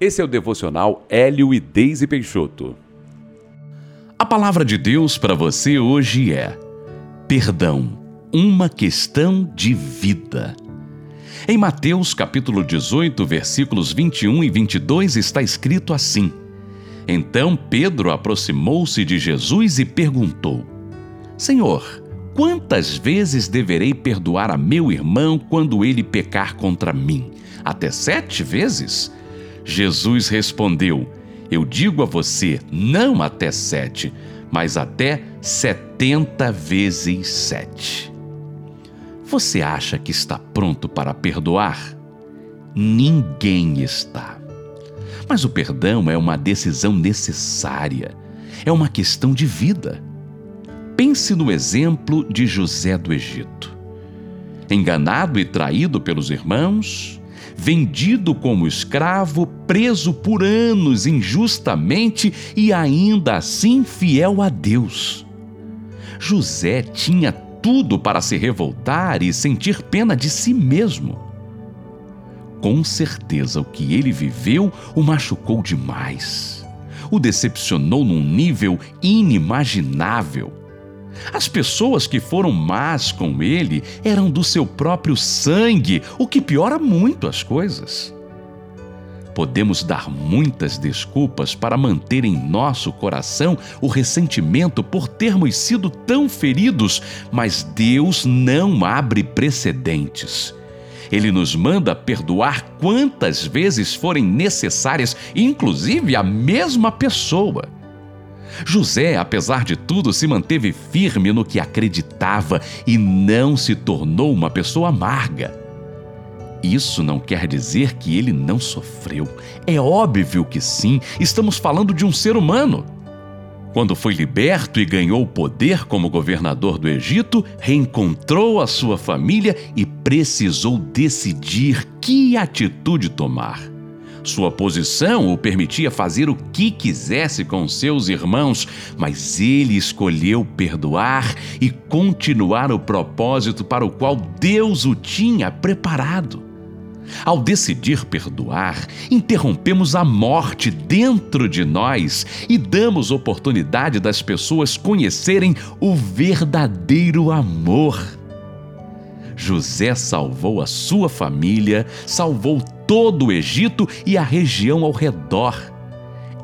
Esse é o devocional Hélio e Deise Peixoto. A palavra de Deus para você hoje é: perdão, uma questão de vida. Em Mateus capítulo 18, versículos 21 e 22 está escrito assim: Então Pedro aproximou-se de Jesus e perguntou: Senhor, quantas vezes deverei perdoar a meu irmão quando ele pecar contra mim? Até sete vezes? Jesus respondeu: Eu digo a você, não até sete, mas até setenta vezes sete. Você acha que está pronto para perdoar? Ninguém está. Mas o perdão é uma decisão necessária, é uma questão de vida. Pense no exemplo de José do Egito. Enganado e traído pelos irmãos, vendido como escravo, preso por anos injustamente e ainda assim fiel a Deus. José tinha tudo para se revoltar e sentir pena de si mesmo. Com certeza o que ele viveu o machucou demais. O decepcionou num nível inimaginável as pessoas que foram más com ele eram do seu próprio sangue, o que piora muito as coisas. Podemos dar muitas desculpas para manter em nosso coração o ressentimento por termos sido tão feridos, mas Deus não abre precedentes. Ele nos manda perdoar quantas vezes forem necessárias, inclusive a mesma pessoa. José, apesar de tudo, se manteve firme no que acreditava e não se tornou uma pessoa amarga. Isso não quer dizer que ele não sofreu. É óbvio que sim, estamos falando de um ser humano. Quando foi liberto e ganhou o poder como governador do Egito, reencontrou a sua família e precisou decidir que atitude tomar. Sua posição o permitia fazer o que quisesse com seus irmãos, mas ele escolheu perdoar e continuar o propósito para o qual Deus o tinha preparado. Ao decidir perdoar, interrompemos a morte dentro de nós e damos oportunidade das pessoas conhecerem o verdadeiro amor. José salvou a sua família, salvou todo o Egito e a região ao redor.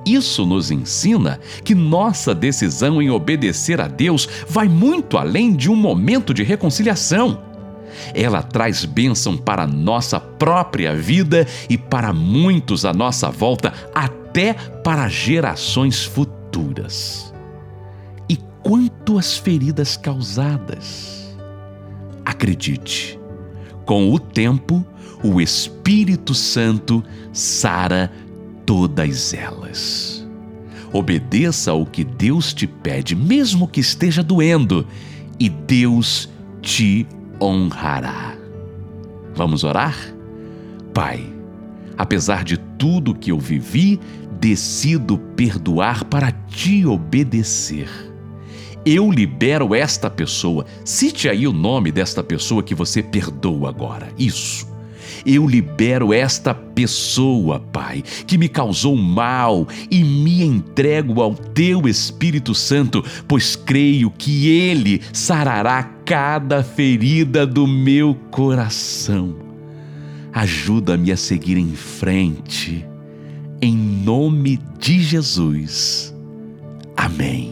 Isso nos ensina que nossa decisão em obedecer a Deus vai muito além de um momento de reconciliação. Ela traz bênção para a nossa própria vida e para muitos à nossa volta, até para gerações futuras. E quanto às feridas causadas? Acredite, com o tempo, o Espírito Santo sara todas elas. Obedeça ao que Deus te pede, mesmo que esteja doendo, e Deus te honrará. Vamos orar? Pai, apesar de tudo que eu vivi, decido perdoar para te obedecer eu libero esta pessoa. Cite aí o nome desta pessoa que você perdoa agora. Isso. Eu libero esta pessoa, Pai, que me causou mal e me entrego ao Teu Espírito Santo, pois creio que Ele sarará cada ferida do meu coração. Ajuda-me a seguir em frente. Em nome de Jesus. Amém.